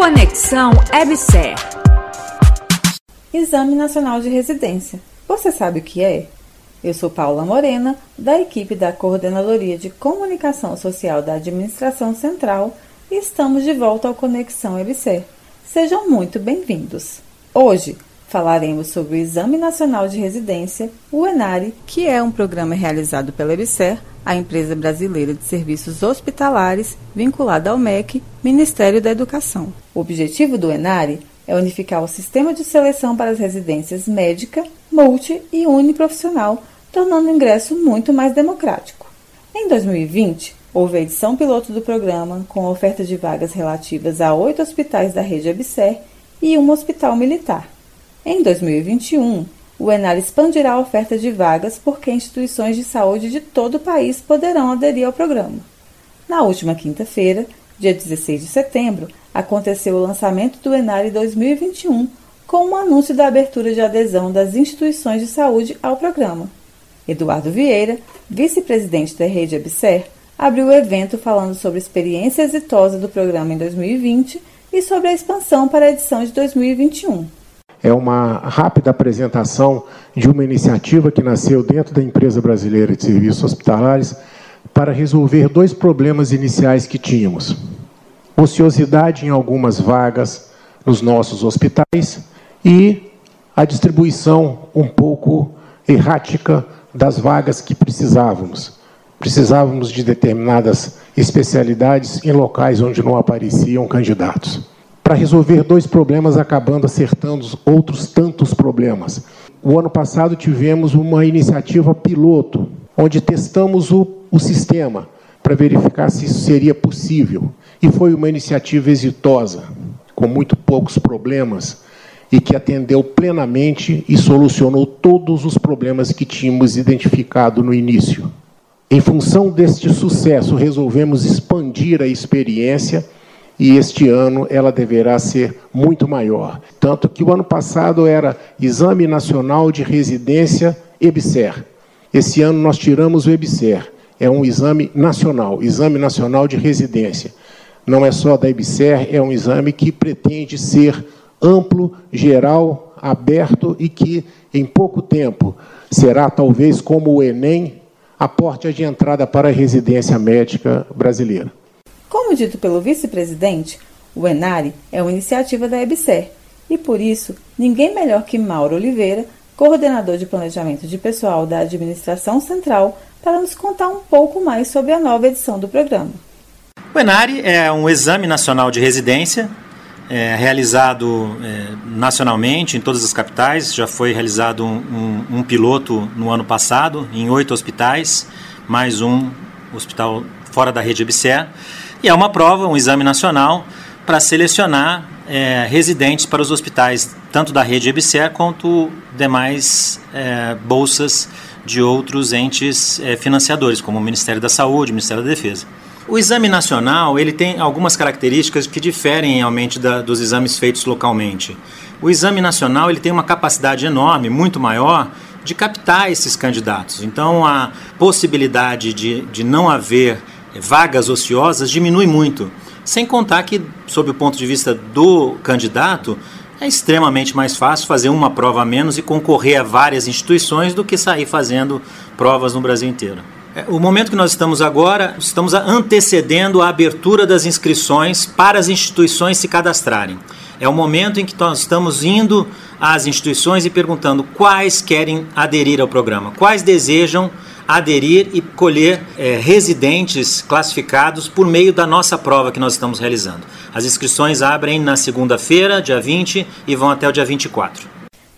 Conexão EBSER. Exame Nacional de Residência. Você sabe o que é? Eu sou Paula Morena, da equipe da Coordenadoria de Comunicação Social da Administração Central e estamos de volta ao Conexão EBSER. Sejam muito bem-vindos. Hoje falaremos sobre o Exame Nacional de Residência, o ENARE, que é um programa realizado pela EBSER, a empresa brasileira de serviços hospitalares vinculada ao MEC, Ministério da Educação. O objetivo do ENARE é unificar o sistema de seleção para as residências médica, multi e uniprofissional, tornando o ingresso muito mais democrático. Em 2020, houve a edição piloto do programa, com oferta de vagas relativas a oito hospitais da rede EBSER e um hospital militar. Em 2021, o Enar expandirá a oferta de vagas porque instituições de saúde de todo o país poderão aderir ao programa. Na última quinta-feira, dia 16 de setembro, aconteceu o lançamento do Enare 2021 com o um anúncio da abertura de adesão das instituições de saúde ao programa. Eduardo Vieira, vice-presidente da rede Abser, abriu o evento falando sobre a experiência exitosa do programa em 2020 e sobre a expansão para a edição de 2021 é uma rápida apresentação de uma iniciativa que nasceu dentro da empresa brasileira de serviços hospitalares para resolver dois problemas iniciais que tínhamos: ociosidade em algumas vagas nos nossos hospitais e a distribuição um pouco errática das vagas que precisávamos. Precisávamos de determinadas especialidades em locais onde não apareciam candidatos para resolver dois problemas, acabando acertando outros tantos problemas. O ano passado tivemos uma iniciativa piloto, onde testamos o, o sistema para verificar se isso seria possível. E foi uma iniciativa exitosa, com muito poucos problemas, e que atendeu plenamente e solucionou todos os problemas que tínhamos identificado no início. Em função deste sucesso, resolvemos expandir a experiência e este ano ela deverá ser muito maior. Tanto que o ano passado era Exame Nacional de Residência EBSER. Esse ano nós tiramos o EBSER. É um exame nacional, Exame Nacional de Residência. Não é só da EBSER, é um exame que pretende ser amplo, geral, aberto e que, em pouco tempo, será talvez como o Enem, a porta de entrada para a residência médica brasileira. Como dito pelo vice-presidente, o Enare é uma iniciativa da EBSER e, por isso, ninguém melhor que Mauro Oliveira, coordenador de planejamento de pessoal da Administração Central, para nos contar um pouco mais sobre a nova edição do programa. O Enare é um exame nacional de residência é, realizado é, nacionalmente em todas as capitais. Já foi realizado um, um, um piloto no ano passado em oito hospitais, mais um hospital fora da rede EBSER. E é uma prova, um exame nacional, para selecionar é, residentes para os hospitais, tanto da rede EBSER quanto demais é, bolsas de outros entes é, financiadores, como o Ministério da Saúde, o Ministério da Defesa. O exame nacional ele tem algumas características que diferem realmente da, dos exames feitos localmente. O exame nacional ele tem uma capacidade enorme, muito maior, de captar esses candidatos. Então, a possibilidade de, de não haver vagas ociosas diminui muito. Sem contar que, sob o ponto de vista do candidato, é extremamente mais fácil fazer uma prova a menos e concorrer a várias instituições do que sair fazendo provas no Brasil inteiro. É, o momento que nós estamos agora, estamos antecedendo a abertura das inscrições para as instituições se cadastrarem. É o momento em que nós estamos indo às instituições e perguntando quais querem aderir ao programa, quais desejam aderir e colher é, residentes classificados por meio da nossa prova que nós estamos realizando. As inscrições abrem na segunda-feira, dia 20, e vão até o dia 24.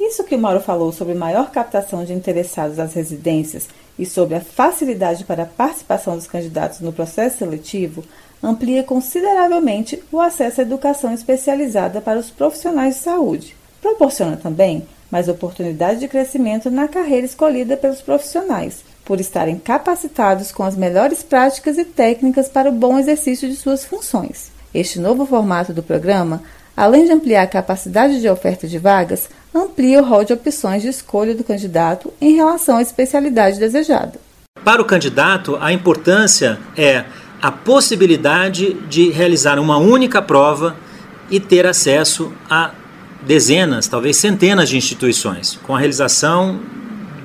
Isso que o Mauro falou sobre maior captação de interessados às residências e sobre a facilidade para a participação dos candidatos no processo seletivo amplia consideravelmente o acesso à educação especializada para os profissionais de saúde. Proporciona também mais oportunidade de crescimento na carreira escolhida pelos profissionais, por estarem capacitados com as melhores práticas e técnicas para o bom exercício de suas funções. Este novo formato do programa, além de ampliar a capacidade de oferta de vagas, amplia o rol de opções de escolha do candidato em relação à especialidade desejada. Para o candidato, a importância é a possibilidade de realizar uma única prova e ter acesso a dezenas, talvez centenas de instituições, com a realização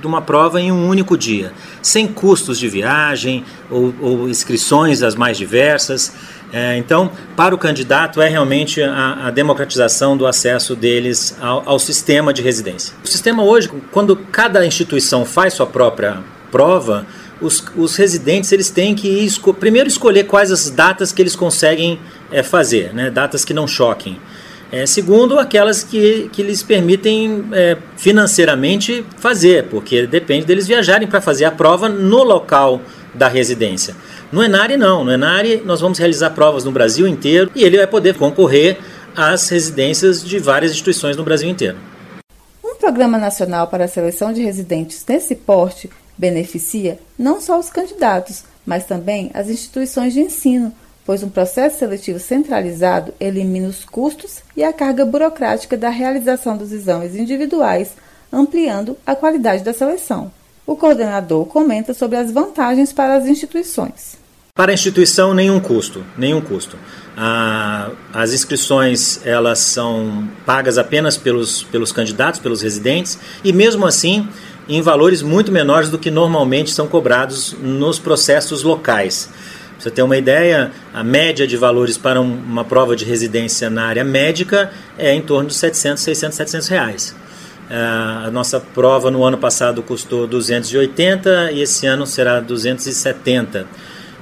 de uma prova em um único dia, sem custos de viagem ou, ou inscrições as mais diversas. É, então, para o candidato, é realmente a, a democratização do acesso deles ao, ao, sistema de residência. O sistema hoje, quando cada instituição faz sua própria prova, os, os residentes eles têm que esco primeiro escolher quais as datas que eles conseguem é, fazer, né, datas que não choquem. É, segundo, aquelas que, que lhes permitem é, financeiramente fazer, porque depende deles viajarem para fazer a prova no local da residência. No Enari, não. No Enari, nós vamos realizar provas no Brasil inteiro e ele vai poder concorrer às residências de várias instituições no Brasil inteiro. Um programa nacional para a seleção de residentes nesse porte beneficia não só os candidatos, mas também as instituições de ensino pois um processo seletivo centralizado elimina os custos e a carga burocrática da realização dos exames individuais, ampliando a qualidade da seleção. O coordenador comenta sobre as vantagens para as instituições. Para a instituição, nenhum custo, nenhum custo. Ah, as inscrições elas são pagas apenas pelos, pelos candidatos, pelos residentes, e mesmo assim em valores muito menores do que normalmente são cobrados nos processos locais você ter uma ideia, a média de valores para um, uma prova de residência na área médica é em torno de 700, 600, 700 reais. Uh, a nossa prova no ano passado custou 280 e esse ano será 270.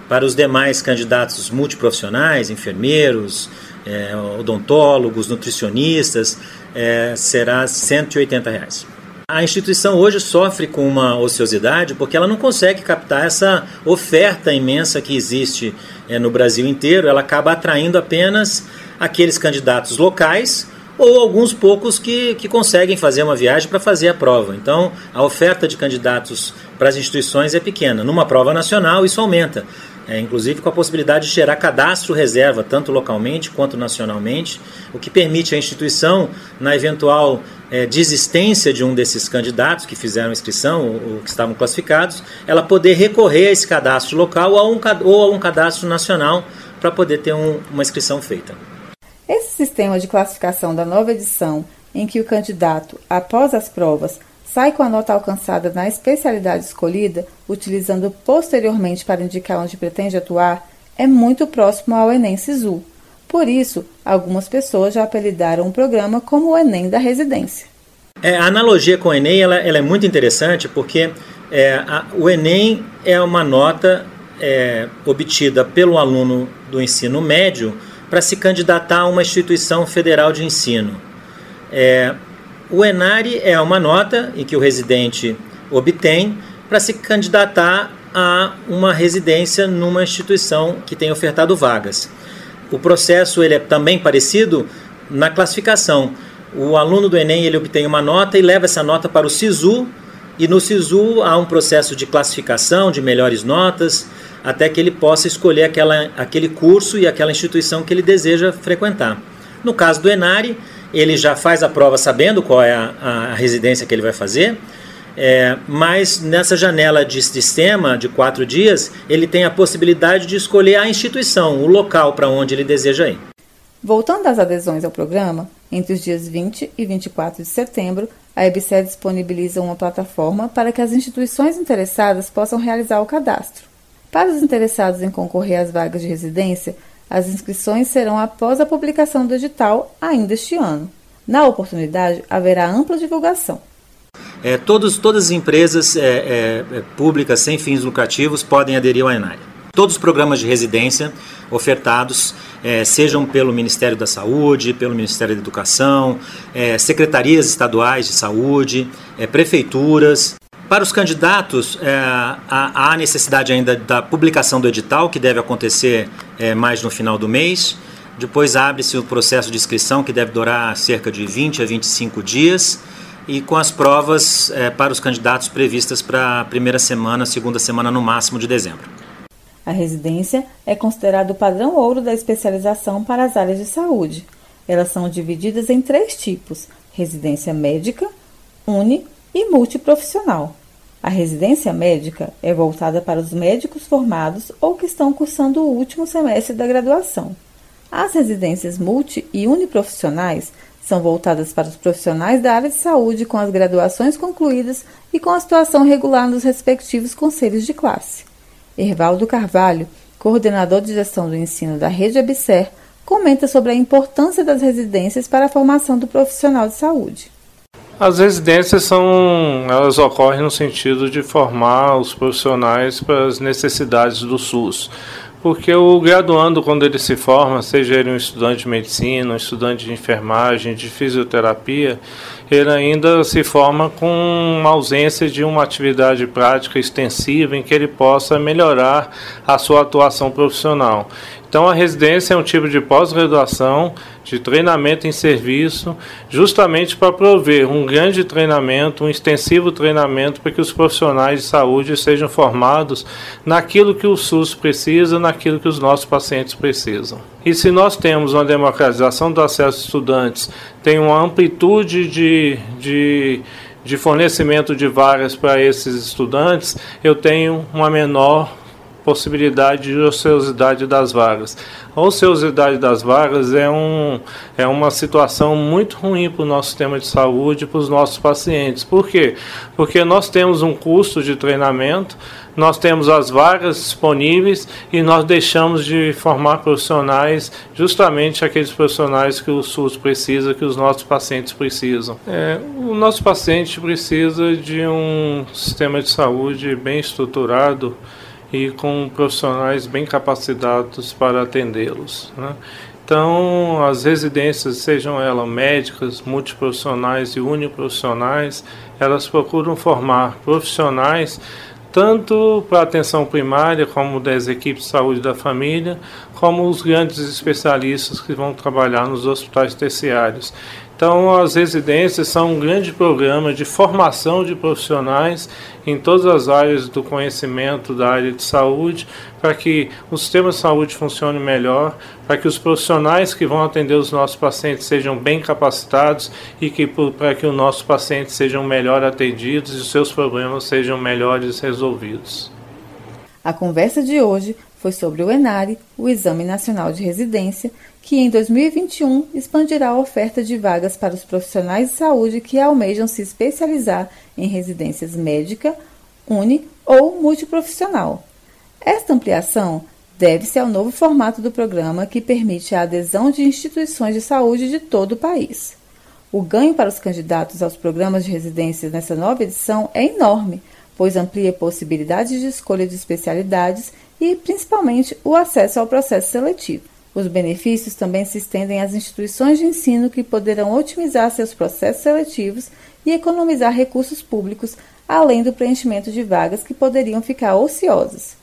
Para os demais candidatos multiprofissionais, enfermeiros, é, odontólogos, nutricionistas, é, será 180 reais. A instituição hoje sofre com uma ociosidade porque ela não consegue captar essa oferta imensa que existe é, no Brasil inteiro. Ela acaba atraindo apenas aqueles candidatos locais ou alguns poucos que, que conseguem fazer uma viagem para fazer a prova. Então, a oferta de candidatos para as instituições é pequena. Numa prova nacional, isso aumenta é, inclusive com a possibilidade de gerar cadastro reserva, tanto localmente quanto nacionalmente, o que permite à instituição, na eventual é, desistência de um desses candidatos que fizeram inscrição ou, ou, que estavam classificados, ela poder recorrer a esse cadastro local ou a um, ou a um cadastro nacional para poder ter um, uma inscrição feita. Esse sistema de classificação da nova edição, em que o candidato, após as provas, sai com a nota alcançada na especialidade escolhida, utilizando posteriormente para indicar onde pretende atuar, é muito próximo ao Enem Sisu. Por isso, algumas pessoas já apelidaram o programa como o Enem da residência. É, a analogia com o Enem ela, ela é muito interessante porque é, a, o Enem é uma nota é, obtida pelo aluno do ensino médio para se candidatar a uma instituição federal de ensino. É, o ENARI é uma nota em que o residente obtém para se candidatar a uma residência numa instituição que tem ofertado vagas. O processo ele é também parecido na classificação. O aluno do Enem ele obtém uma nota e leva essa nota para o SISU, e no SISU há um processo de classificação de melhores notas, até que ele possa escolher aquela, aquele curso e aquela instituição que ele deseja frequentar. No caso do Enari, ele já faz a prova sabendo qual é a, a residência que ele vai fazer, é, mas nessa janela de sistema de quatro dias, ele tem a possibilidade de escolher a instituição, o local para onde ele deseja ir. Voltando às adesões ao programa, entre os dias 20 e 24 de setembro, a EBSE disponibiliza uma plataforma para que as instituições interessadas possam realizar o cadastro. Para os interessados em concorrer às vagas de residência, as inscrições serão após a publicação do edital, ainda este ano. Na oportunidade, haverá ampla divulgação. É, todos, todas as empresas é, é, é, públicas sem fins lucrativos podem aderir ao ENARE. Todos os programas de residência ofertados, é, sejam pelo Ministério da Saúde, pelo Ministério da Educação, é, secretarias estaduais de saúde, prefeituras, para os candidatos, há, necessidade ainda da publicação do edital, que deve acontecer é, mais no final do mês. Depois abre-se o processo de inscrição, que deve durar cerca de 20 a 25 dias, e com as provas é, para os candidatos previstas para a primeira semana, segunda semana no máximo de dezembro. A residência é considerado o padrão ouro da especialização para as áreas de saúde. Elas são divididas em três tipos: residência médica, uni e multiprofissional. A residência médica é voltada para os médicos formados ou que estão cursando o último semestre da graduação. As residências multi e uniprofissionais são voltadas para os profissionais da área de saúde com as graduações concluídas e com a situação regular nos respectivos conselhos de classe. Ervaldo Carvalho, coordenador de gestão do ensino da Rede Abser, comenta sobre a importância das residências para a formação do profissional de saúde. As residências são, elas ocorrem no sentido de formar os profissionais para as necessidades do SUS. Porque o graduando, quando ele se forma, seja ele um estudante de medicina, um estudante de enfermagem, de fisioterapia, ele ainda se forma com uma ausência de uma atividade prática extensiva em que ele possa melhorar a sua atuação profissional. Então, a residência é um tipo de pós-graduação, de treinamento em serviço, justamente para prover um grande treinamento, um extensivo treinamento para que os profissionais de saúde sejam formados naquilo que o SUS precisa, naquilo que os nossos pacientes precisam. E se nós temos uma democratização do acesso aos estudantes, tem uma amplitude de, de de fornecimento de vagas para esses estudantes, eu tenho uma menor possibilidade de ociosidade das vagas. A ociosidade das vagas é, um, é uma situação muito ruim para o nosso sistema de saúde para os nossos pacientes. Por quê? Porque nós temos um custo de treinamento, nós temos as vagas disponíveis e nós deixamos de formar profissionais, justamente aqueles profissionais que o SUS precisa, que os nossos pacientes precisam. É, o nosso paciente precisa de um sistema de saúde bem estruturado e com profissionais bem capacitados para atendê-los. Né? Então, as residências, sejam elas médicas, multiprofissionais e uniprofissionais, elas procuram formar profissionais tanto para a atenção primária, como das equipes de saúde da família, como os grandes especialistas que vão trabalhar nos hospitais terciários. Então, as residências são um grande programa de formação de profissionais em todas as áreas do conhecimento da área de saúde, para que o sistema de saúde funcione melhor, para que os profissionais que vão atender os nossos pacientes sejam bem capacitados e que para que os nossos pacientes sejam melhor atendidos e os seus problemas sejam melhores resolvidos. A conversa de hoje foi sobre o ENARE, o Exame Nacional de Residência, que em 2021 expandirá a oferta de vagas para os profissionais de saúde que almejam se especializar em residências médica, uni ou multiprofissional. Esta ampliação deve-se ao novo formato do programa que permite a adesão de instituições de saúde de todo o país. O ganho para os candidatos aos programas de residências nessa nova edição é enorme, pois amplia possibilidades de escolha de especialidades e, principalmente, o acesso ao processo seletivo. Os benefícios também se estendem às instituições de ensino que poderão otimizar seus processos seletivos e economizar recursos públicos, além do preenchimento de vagas que poderiam ficar ociosas.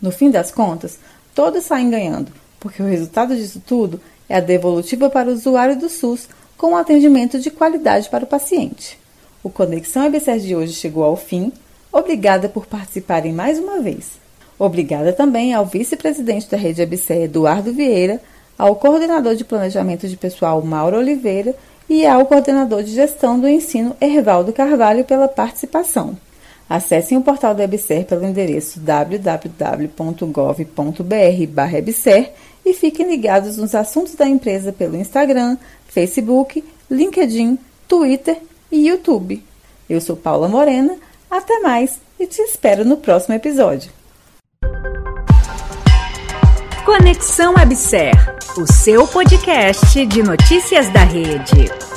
No fim das contas, todos saem ganhando, porque o resultado disso tudo é a devolutiva para o usuário do SUS com um atendimento de qualidade para o paciente. O Conexão EBSER de hoje chegou ao fim. Obrigada por participarem mais uma vez. Obrigada também ao vice-presidente da Rede ABC, Eduardo Vieira, ao coordenador de planejamento de pessoal, Mauro Oliveira, e ao coordenador de gestão do ensino, Ervaldo Carvalho, pela participação. Acessem o portal do EBSER pelo endereço www.gov.br/ebser e fiquem ligados nos assuntos da empresa pelo Instagram, Facebook, LinkedIn, Twitter e YouTube. Eu sou Paula Morena, até mais e te espero no próximo episódio. Conexão Abser, o seu podcast de notícias da rede.